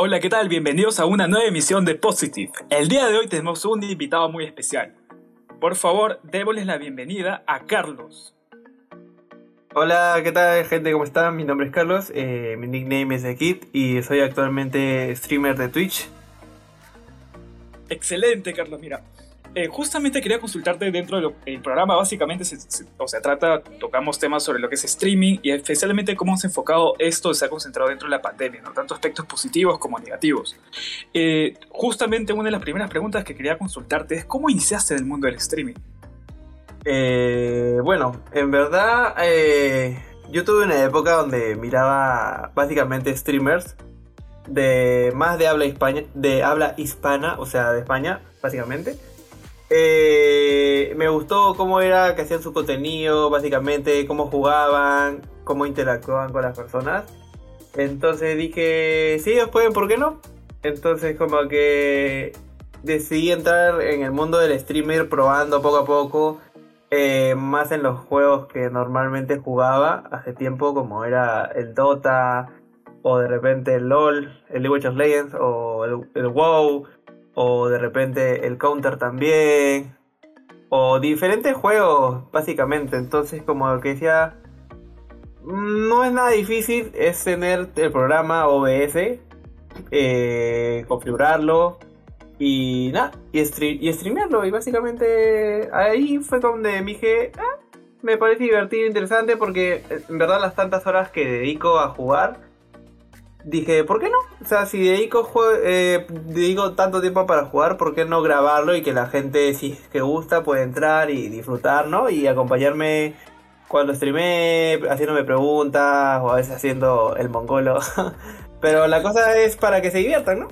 Hola, ¿qué tal? Bienvenidos a una nueva emisión de Positive. El día de hoy tenemos un invitado muy especial. Por favor, démosles la bienvenida a Carlos. Hola, ¿qué tal gente? ¿Cómo están? Mi nombre es Carlos, eh, mi nickname es The Kid y soy actualmente streamer de Twitch. Excelente, Carlos. Mira, eh, justamente quería consultarte dentro del programa, básicamente se, o sea, trata, tocamos temas sobre lo que es streaming y especialmente cómo se ha enfocado esto, se ha concentrado dentro de la pandemia, ¿no? tanto aspectos positivos como negativos. Eh, justamente una de las primeras preguntas que quería consultarte es cómo iniciaste en el mundo del streaming. Eh, bueno, en verdad yo tuve una época donde miraba básicamente streamers de más de habla hispana, de habla hispana, o sea, de España, básicamente. Eh, me gustó cómo era que hacían su contenido, básicamente, cómo jugaban, cómo interactuaban con las personas. Entonces dije, si ellos pueden, ¿por qué no? Entonces como que decidí entrar en el mundo del streamer probando poco a poco, eh, más en los juegos que normalmente jugaba hace tiempo, como era el Dota, o de repente el LOL, el League of Legends, o el, el WoW, o de repente el counter también, o diferentes juegos básicamente. Entonces como que decía, no es nada difícil, es tener el programa OBS, eh, configurarlo y nada, y, y streamearlo. Y básicamente ahí fue donde dije, ah, me parece divertido, interesante porque en verdad las tantas horas que dedico a jugar dije, ¿por qué no? O sea, si dedico, eh, dedico tanto tiempo para jugar, ¿por qué no grabarlo y que la gente, si es que gusta, puede entrar y disfrutar, ¿no? Y acompañarme cuando streamé, haciéndome preguntas o a veces haciendo el mongolo. Pero la cosa es para que se diviertan, ¿no?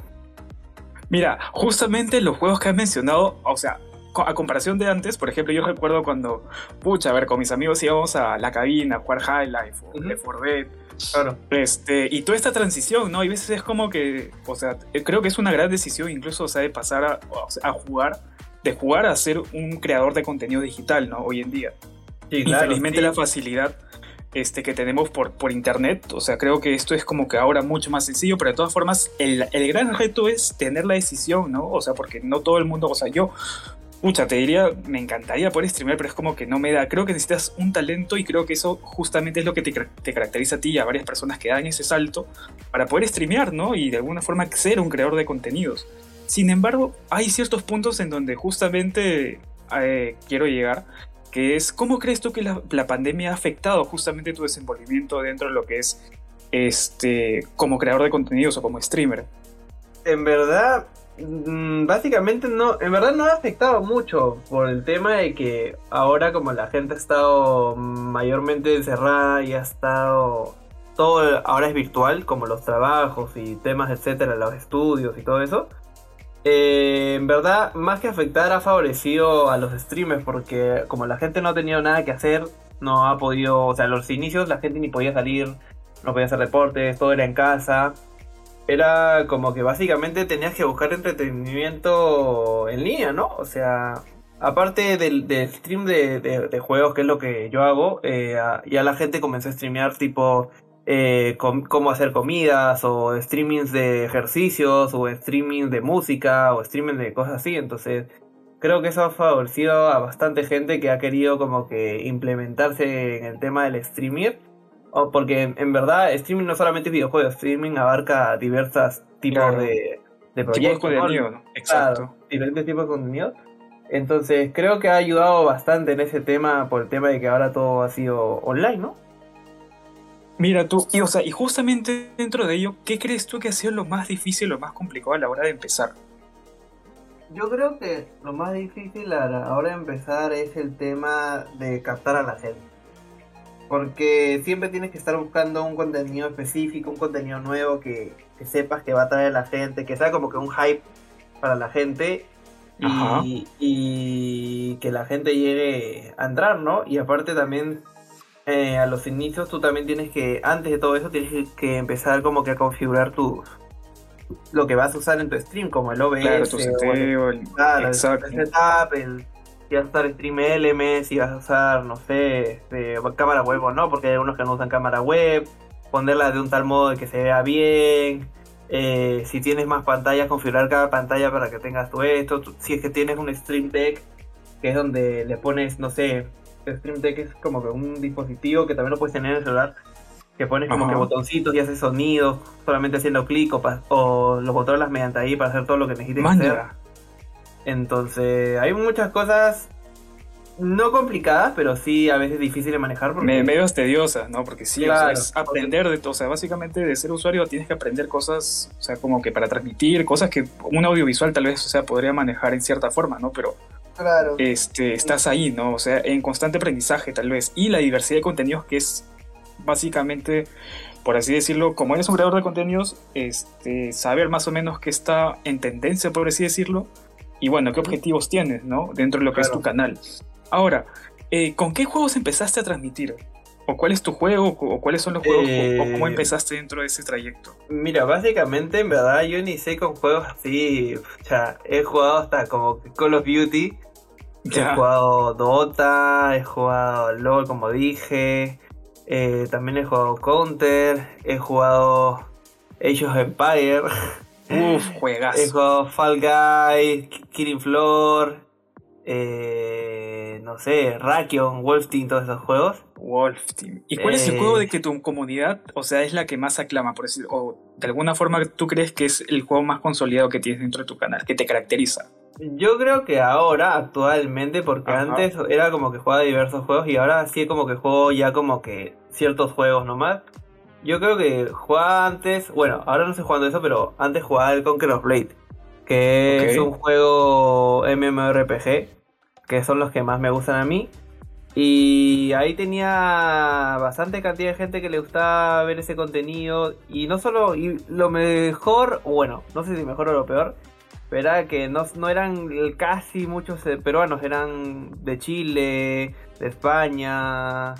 Mira, justamente los juegos que has mencionado, o sea, a comparación de antes, por ejemplo, yo recuerdo cuando, pucha, a ver, con mis amigos íbamos a la cabina a jugar High Life o uh for Dead Claro. Este, y toda esta transición, ¿no? Y a veces es como que, o sea, creo que es una gran decisión incluso, o sea, de pasar a, a jugar, de jugar a ser un creador de contenido digital, ¿no? Hoy en día. Sí, claro, Infelizmente la facilidad este, que tenemos por, por internet, o sea, creo que esto es como que ahora mucho más sencillo, pero de todas formas, el, el gran reto es tener la decisión, ¿no? O sea, porque no todo el mundo, o sea, yo Pucha, te diría, me encantaría poder streamear, pero es como que no me da. Creo que necesitas un talento y creo que eso justamente es lo que te, caracteriza a ti y a varias personas que dan ese salto para poder streamear, ¿no? Y de alguna forma ser un creador de contenidos. Sin embargo, hay ciertos puntos en donde justamente eh, quiero llegar, que es, ¿cómo crees tú que la, pandemia ha afectado justamente tu desenvolvimiento dentro de lo que es este como creador de contenidos o como streamer? En verdad, básicamente no, en verdad no ha afectado mucho por el tema de que ahora como la gente ha estado mayormente encerrada y ha estado todo ahora es virtual, como los trabajos y temas, etcétera, los estudios y todo eso. Eh, en verdad, más que afectar, ha favorecido a los streamers porque como la gente no ha tenido nada que hacer, no ha podido, o sea, los inicios la gente ni podía salir, no podía hacer reportes, todo era en casa era como que básicamente tenías que buscar entretenimiento en línea, ¿no? O sea, aparte del, stream de, juegos, que es lo que yo hago, eh, ya la gente comenzó a streamear tipo eh, cómo hacer comidas, o streamings de ejercicios, o streaming de música, o streaming de cosas así. Entonces, creo que eso ha favorecido a bastante gente que ha querido como que implementarse en el tema del porque en, verdad streaming no solamente es videojuegos, streaming abarca diversos tipos de, de proyectos. de contenido, exacto. diferentes tipos de contenido. Entonces creo que ha ayudado bastante en ese tema por el tema de que ahora todo ha sido online, ¿no? Mira tú, y, o sea, y justamente dentro de ello, ¿qué crees tú que ha sido lo más difícil, lo más complicado a la hora de empezar? Yo creo que lo más difícil a la hora de empezar es el tema de captar a la gente. Porque siempre tienes que estar buscando un contenido específico, un contenido nuevo que, sepas que va a traer a la gente, que sea como que un hype para la gente y, que la gente llegue a entrar, ¿no? Y aparte también eh, a los inicios tú también tienes que, antes de todo eso, tienes que empezar como que a configurar tu lo que vas a usar en tu stream, como el OBS, claro, tu seteo, el, el, setup, el si vas a usar Stream LM, si vas a usar, no sé, este, cámara web o no, porque hay algunos que no usan cámara web, ponerla de un tal modo de que se vea bien, Eh, si tienes más pantallas, configurar cada pantalla para que tengas todo esto. Si es que tienes un Stream Deck, que es donde le pones, no sé, Stream Deck es como que un dispositivo que también lo puedes tener en el celular, que pones como que botoncitos y haces sonidos solamente haciendo clic o, o los botones mediante ahí para hacer todo lo que necesites hacer. Entonces, hay muchas cosas no complicadas, pero sí a veces difíciles de manejar. Porque... Medio tediosas, ¿no? Porque sí, es aprender de todo. O sea, básicamente de ser usuario tienes que aprender cosas, o sea, como que para transmitir, cosas que un audiovisual tal vez, o sea, podría manejar en cierta forma, ¿no? Pero claro. este, estás ahí, ¿no? O sea, en constante aprendizaje tal vez. Y la diversidad de contenidos que es básicamente, por así decirlo, como eres un creador de contenidos, este, saber más o menos qué está en tendencia, por así decirlo. Y bueno, qué objetivos tienes, ¿no? Dentro de lo que es tu canal. Ahora, eh, ¿con qué juegos empezaste a transmitir? ¿O cuál es tu juego? ¿O cuáles son los juegos? ¿O cómo eh, empezaste dentro de ese trayecto? Mira, básicamente, en verdad, yo ni sé con juegos así. O sea, he jugado hasta como Call of Duty. He jugado Dota, he jugado LOL, como dije. Eh, también he jugado Counter. He jugado Age of Empire. Uf, juegas. He jugado Fall Guy, Killing Floor. Eh, no sé, Rakion, Wolf Team, todos esos juegos. Wolf Team. ¿Y cuál es el juego de eh, que tu comunidad, o sea, es la que más aclama, por decir, o de alguna forma tú crees que es el juego más consolidado que tienes dentro de tu canal, que te caracteriza? Yo creo que ahora, actualmente, porque antes era como que jugaba diversos juegos y ahora sí como que juego ya como que ciertos juegos nomás. Yo creo que jugaba antes, bueno, ahora no estoy jugando eso, pero antes jugaba el Conquer of Blade, que es un juego MMORPG que son los que más me gustan a mí. Y ahí tenía bastante cantidad de gente que le gustaba ver ese contenido. Y no solo, y lo mejor, bueno, no sé si mejor o lo peor, pero era que no, no eran casi muchos eh, peruanos, eran de Chile, de España,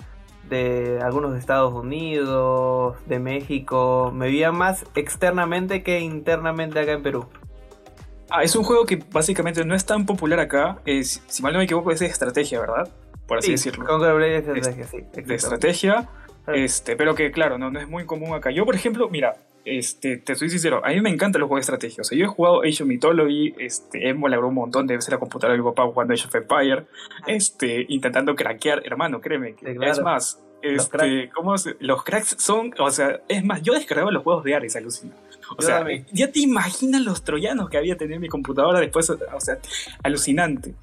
de algunos de Estados Unidos, de México. Me veían más externamente que internamente acá en Perú. Ah, es un juego que básicamente no es tan popular acá. Es, si mal no me equivoco, es de estrategia, ¿verdad? Por así decirlo. de estrategia, sí. De estrategia. Este, pero que claro, no, no es muy común acá. Yo, por ejemplo, mira, este, te soy sincero, a mí me encantan los juegos de estrategia. O sea, yo he jugado Age of Mythology, este, he molado un montón de veces la computadora de mi papá jugando Age of Empire, este, intentando craquear, hermano, créeme. Es más, este, los, los cracks son, o sea, es más, yo descargaba los juegos de Ares, alucina. O sea, ya te imaginas los troyanos que había tenido mi computadora después, o sea, alucinante.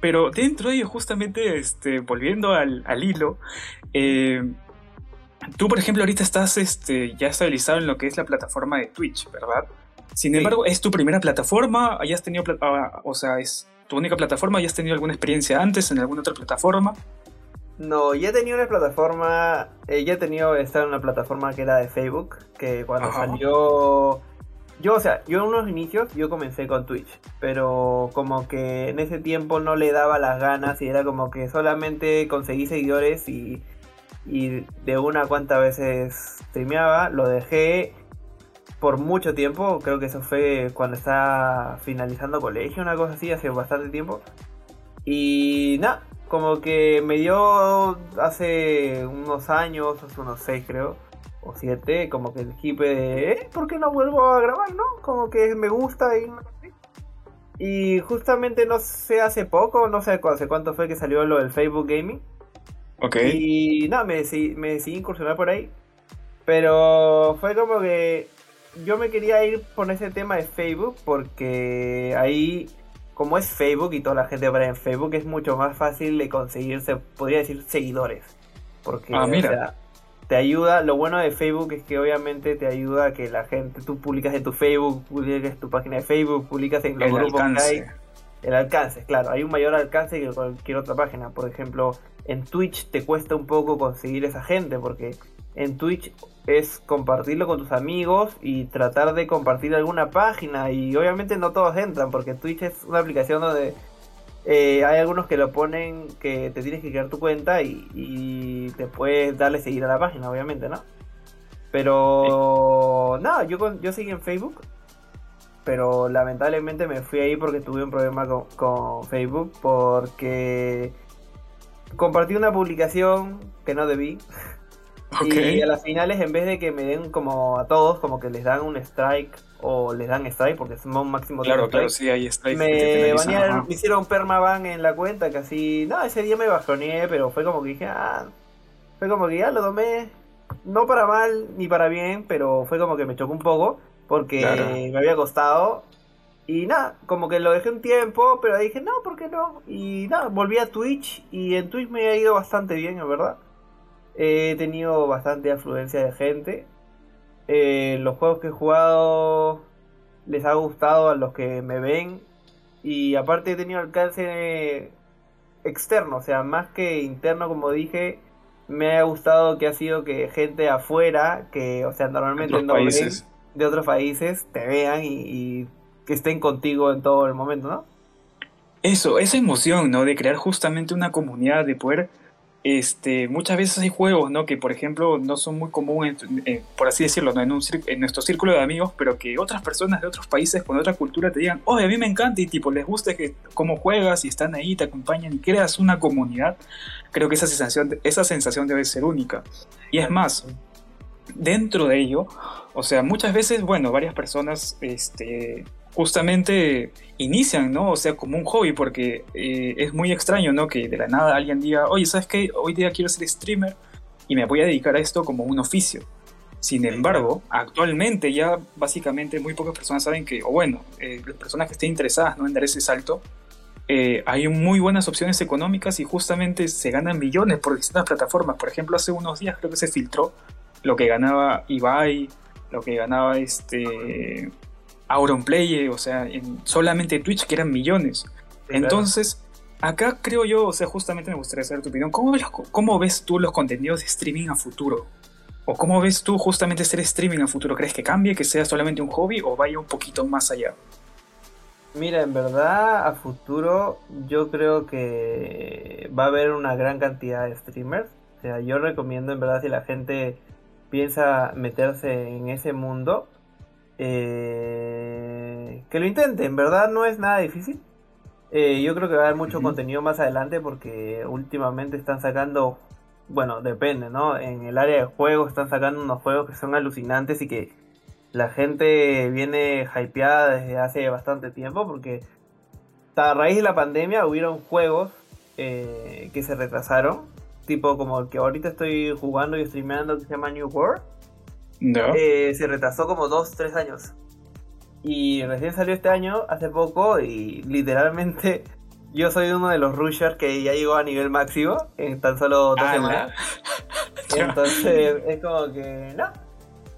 Pero dentro de ello, justamente, este, volviendo al, hilo, eh, tú, por ejemplo, ahorita estás este, ya estabilizado en lo que es la plataforma de Twitch, ¿verdad? Sin embargo, ¿es tu primera plataforma? ¿Hayas tenido, ah, o sea, es tu única plataforma? ¿Hayas tenido alguna experiencia antes en alguna otra plataforma? No, ya he tenido una plataforma, eh, ya he tenido estar en una plataforma que era de Facebook, que cuando salió... Yo, o sea, yo en unos inicios yo comencé con Twitch, pero como que en ese tiempo no le daba las ganas y era como que solamente conseguí seguidores y, y de una cuantas veces streameaba, lo dejé por mucho tiempo, creo que eso fue cuando estaba finalizando colegio, una cosa así, hace bastante tiempo. Y nada, como que me dio hace unos años, hace unos seis creo, o siete, como que el hippie de, ¿eh? ¿Por qué no vuelvo a grabar, no? Como que me gusta y... Y justamente no sé, hace poco, no sé hace cuánto fue que salió lo del Facebook Gaming. Ok. Y nada, me decidí, me decidí incursionar por ahí. Pero fue como que yo me quería ir por ese tema de Facebook porque ahí como es Facebook y toda la gente para en Facebook, es mucho más fácil de conseguirse, podría decir, seguidores. Porque ah, te ayuda, lo bueno de Facebook es que obviamente te ayuda a que la gente, tú publicas en tu Facebook, publicas tu página de Facebook, publicas en los grupos que hay. El alcance, claro, hay un mayor alcance que cualquier otra página. Por ejemplo, en Twitch te cuesta un poco conseguir esa gente porque en Twitch es compartirlo con tus amigos y tratar de compartir alguna página. Y obviamente no todos entran, porque Twitch es una aplicación donde eh, hay algunos que lo ponen que te tienes que crear tu cuenta y, te puedes darle seguir a la página, obviamente, ¿no? Pero nada, yo, yo seguí en Facebook, pero lamentablemente me fui ahí porque tuve un problema con, con Facebook, porque compartí una publicación que no debí. Y a las finales, en vez de que me den como a todos, como que les dan un strike o les dan strike, porque es un máximo de Claro, claro, sí, hay strike. Me, banearon, me hicieron permaban en la cuenta, así. No, ese día me bajoneé, pero fue como que dije, ah. Fue como que ya lo tomé. No para mal ni para bien, pero fue como que me chocó un poco, porque me había costado. Y nada, como que lo dejé un tiempo, pero dije, no, ¿por qué no? Y nada, volví a Twitch y en Twitch me ha ido bastante bien, en verdad. He tenido bastante afluencia de gente. Eh, los juegos que he jugado les ha gustado a los que me ven. Y aparte he tenido alcance externo, o sea, más que interno, como dije, me ha gustado que ha sido que gente afuera, que, o sea, normalmente no países. de otros países, te vean y que estén contigo en todo el momento, ¿no? Eso, esa emoción, ¿no? De crear justamente una comunidad, de poder, este, muchas veces hay juegos, ¿no? Que por ejemplo no son muy comunes, eh, por así decirlo, ¿no? en, un, en nuestro círculo de amigos, pero que otras personas de otros países con otra cultura te digan, oye, a mí me encanta y tipo, les gusta que, cómo juegas y están ahí, te acompañan y creas una comunidad, creo que esa sensación, esa sensación debe ser única. Y es más, dentro de ello, o sea, muchas veces, bueno, varias personas, este, justamente inician, ¿no? O sea, como un hobby, porque eh, es muy extraño, ¿no? Que de la nada alguien diga, oye, ¿sabes qué? Hoy día quiero ser streamer y me voy a dedicar a esto como un oficio. Sin embargo, actualmente ya básicamente muy pocas personas saben que, o bueno, eh, las personas que estén interesadas ¿no? en dar ese salto, eh, hay muy buenas opciones económicas y justamente se ganan millones por distintas plataformas. Por ejemplo, hace unos días creo que se filtró lo que ganaba Ibai, lo que ganaba este Auronplay, o sea, en solamente Twitch que eran millones. Entonces, acá creo yo, o sea, justamente me gustaría saber tu opinión. ¿Cómo ves, ¿Cómo ves tú los contenidos de streaming a futuro? ¿O cómo ves tú justamente ser streaming a futuro? ¿Crees que cambie, que sea solamente un hobby o vaya un poquito más allá? Mira, en verdad, a futuro yo creo que va a haber una gran cantidad de streamers. O sea, yo recomiendo en verdad si la gente piensa meterse en ese mundo, eh, que lo intenten, en verdad no es nada difícil. Eh, yo creo que va a haber mucho contenido más adelante porque últimamente están sacando, bueno, depende, ¿no? En el área de juegos están sacando unos juegos que son alucinantes y que la gente viene hypeada desde hace bastante tiempo porque a raíz de la pandemia hubieron juegos eh, que se retrasaron, tipo como el que ahorita estoy jugando y streameando que se llama New World eh, se retrasó como 2-3 años. Y recién salió este año, hace poco, y literalmente yo soy uno de los rushers que ya llegó a nivel máximo en tan solo dos semanas. Entonces es como que no.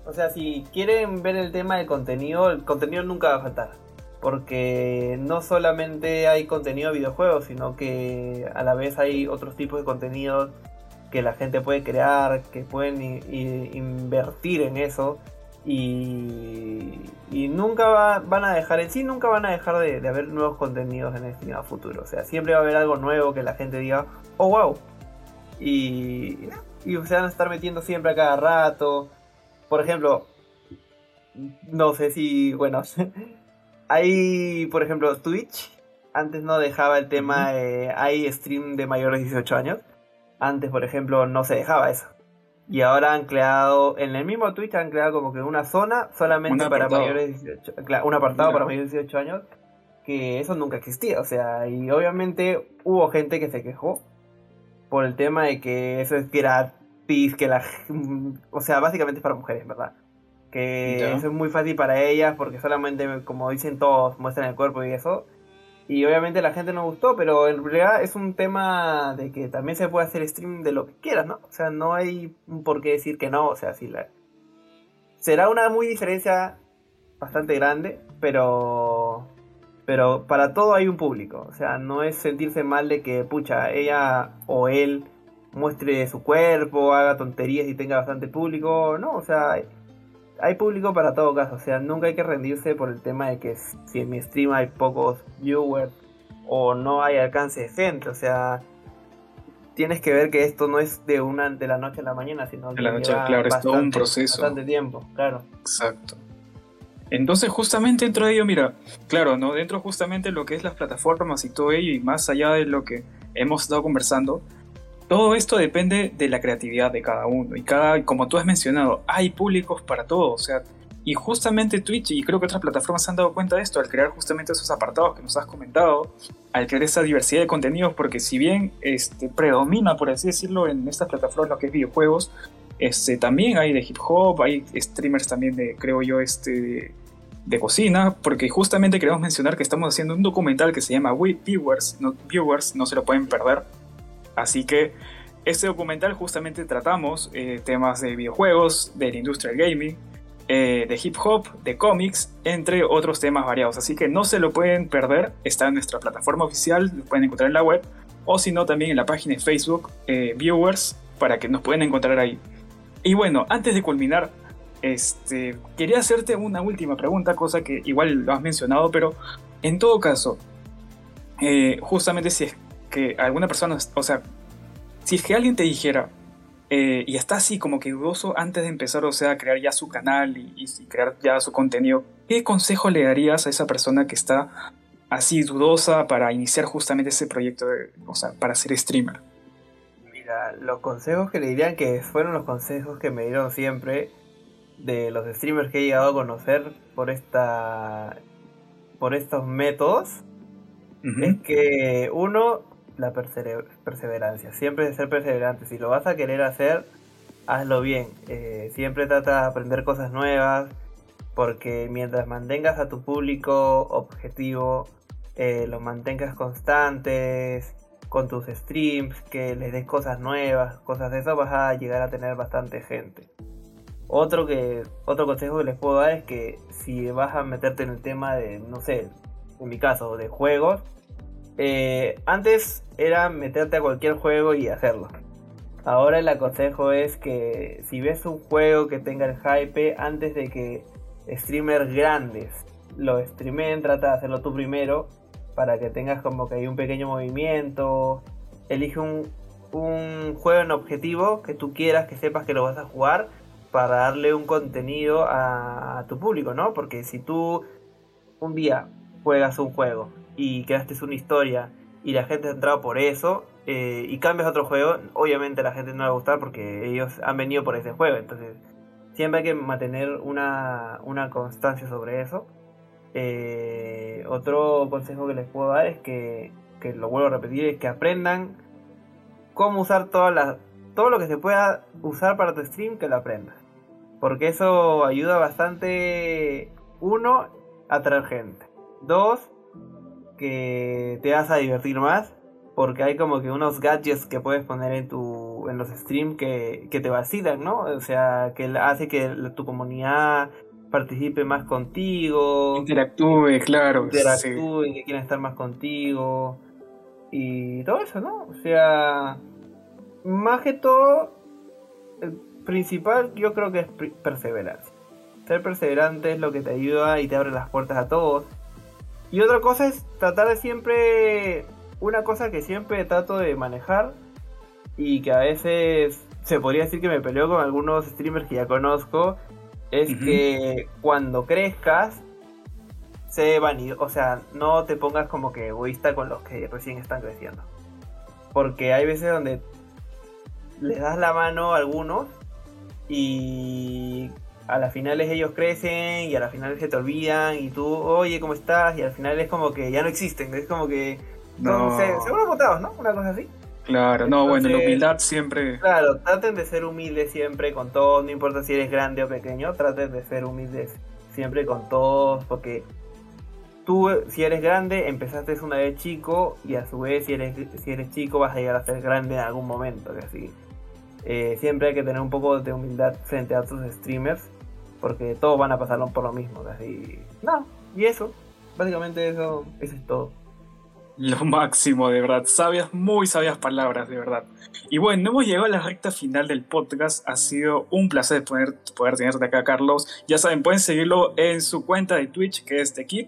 O sea, si quieren ver el tema del contenido, el contenido nunca va a faltar. Porque no solamente hay contenido de videojuegos, sino que a la vez hay otros tipos de contenidos que la gente puede crear, que pueden invertir en eso y, nunca van a dejar, en sí nunca van a dejar de, haber nuevos contenidos en el a futuro. O sea, siempre va a haber algo nuevo que la gente diga, oh wow. Y, y se van a estar metiendo siempre a cada rato. Por ejemplo, no sé si, bueno, hay, por ejemplo, Twitch. Antes no dejaba el tema, hay stream de mayores de 18 años. Antes, por ejemplo, no se dejaba eso. Y ahora han creado, en el mismo Twitch han creado como que una zona solamente para mayores de 18 claro, un apartado para mayores de 18 años, que eso nunca existía. O sea, y obviamente hubo gente que se quejó por el tema de que eso es pis, que la... O sea, básicamente es para mujeres, ¿verdad? Que eso es muy fácil para ellas porque solamente, como dicen todos, muestran el cuerpo y eso. Y obviamente la gente no gustó, pero en realidad es un tema de que también se puede hacer stream de lo que quieras, ¿no? O sea, no hay por qué decir que no, o sea, sí, la... será una muy diferencia bastante grande, pero pero para todo hay un público, o sea, no es sentirse mal de que, pucha, ella o él muestre su cuerpo, haga tonterías y tenga bastante público, no, o sea, hay público para todo caso, o sea, nunca hay que rendirse por el tema de que si en mi stream hay pocos viewers o no hay alcance de gente, o sea, tienes que ver que esto no es de una de la noche a la mañana, sino de la noche, claro, es todo un proceso. Bastante tiempo, claro. Exacto. Entonces, justamente dentro de ello, mira, claro, ¿no? Dentro justamente de lo que es las plataformas y todo ello, y más allá de lo que hemos estado conversando, todo esto depende de la creatividad de cada uno. Y cada, como tú has mencionado, hay públicos para todo. O sea, y justamente Twitch y creo que otras plataformas se han dado cuenta de esto al crear justamente esos apartados que nos has comentado, al crear esa diversidad de contenidos, porque si bien este, predomina, por así decirlo, en estas plataformas lo que es videojuegos, este, también hay de hip hop, hay streamers también de, creo yo, este, de, cocina, porque justamente queremos mencionar que estamos haciendo un documental que se llama We Viewers, no, Viewers, no se lo pueden perder. Así que este documental justamente tratamos eh, temas de videojuegos, de la industria gaming, eh, de hip hop, de cómics, entre otros temas variados. Así que no se lo pueden perder, está en nuestra plataforma oficial, lo pueden encontrar en la web, o si no también en la página de Facebook, eh, Viewers, para que nos puedan encontrar ahí. Y bueno, antes de culminar, este, quería hacerte una última pregunta, cosa que igual lo has mencionado, pero en todo caso, justamente si es que alguna persona, o sea, si es que alguien te dijera, eh, y está así como que dudoso antes de empezar, o sea, a crear ya su canal y, crear ya su contenido, ¿qué consejo le darías a esa persona que está así dudosa para iniciar justamente ese proyecto, de, o sea, para ser streamer? Mira, los consejos que le dirían que fueron los consejos que me dieron siempre de los streamers que he llegado a conocer por esta por estos métodos es que uno la perseverancia. Siempre de ser perseverante. Si lo vas a querer hacer, hazlo bien. Eh, siempre trata de aprender cosas nuevas. Porque mientras mantengas a tu público objetivo, eh, los mantengas constantes con tus streams, que les des cosas nuevas, cosas de eso, vas a llegar a tener bastante gente. Otro, que, otro consejo que les puedo dar es que si vas a meterte en el tema de, no sé, en mi caso, de juegos, eh, antes era meterte a cualquier juego y hacerlo. Ahora el aconsejo es que si ves un juego que tenga el hype, antes de que streamers grandes lo streamen, trata de hacerlo tú primero para que tengas como que hay un pequeño movimiento. Elige un, juego en objetivo que tú quieras, que sepas que lo vas a jugar para darle un contenido a tu público, ¿no? Porque si tú un día juegas un juego y creaste una historia y la gente ha entrado por eso eh, y cambias a otro juego, obviamente la gente no le va a gustar porque ellos han venido por ese juego. Entonces, siempre hay que mantener una, constancia sobre eso. Eh, otro consejo que les puedo dar es que, que, lo vuelvo a repetir, es que aprendan cómo usar todas las, todo lo que se pueda usar para tu stream, que lo aprendas. Porque eso ayuda bastante, uno, a traer gente. Dos, que te vas a divertir más. Porque hay como que unos gadgets que puedes poner en tu en los streams que, que te vacilan, ¿no? O sea, que hace que tu comunidad participe más contigo. Interactúe, claro. Interactúe, que quieran estar más contigo. Y todo eso, ¿no? O sea, más que todo, el principal yo creo que es perseverancia. Ser perseverante es lo que te ayuda y te abre las puertas a todos. Y otra cosa es tratar de siempre, una cosa que siempre trato de manejar y que a veces se podría decir que me peleo con algunos streamers que ya conozco, es que cuando crezcas, se vanido, o sea, no te pongas como que egoísta con los que recién están creciendo. Porque hay veces donde les das la mano a algunos y a las finales ellos crecen y a las finales se te olvidan y tú, oye, ¿cómo estás? Y al final es como que ya no existen, es como que no. se, seguro votados, ¿no? Una cosa así. Claro, no, bueno, la humildad siempre. Claro, traten de ser humildes siempre con todos, no importa si eres grande o pequeño, traten de ser humildes siempre con todos, porque tú, si eres grande, empezaste una vez chico y a su vez, si eres, si eres chico, vas a llegar a ser grande en algún momento, así. Eh, siempre hay que tener un poco de humildad frente a otros streamers porque todos van a pasarlo por lo mismo. Así, no, y eso, básicamente eso, eso es todo. Lo máximo, de verdad. Sabias, muy sabias palabras, de verdad. Y bueno, hemos llegado a la recta final del podcast. Ha sido un placer poder, poder tenerte acá, Carlos. Ya saben, pueden seguirlo en su cuenta de Twitch, que es The Kid.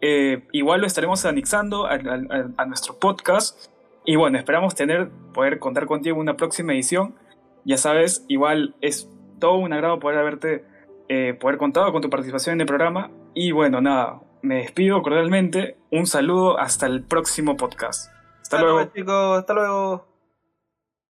Eh, igual lo estaremos anexando a, a, nuestro podcast. Y bueno, esperamos tener, poder contar contigo en una próxima edición. Ya sabes, igual es todo un agrado poder haberte eh, poder contar con tu participación en el programa. Y bueno, nada, me despido cordialmente. Un saludo hasta el próximo podcast. Hasta luego. chicos, hasta luego.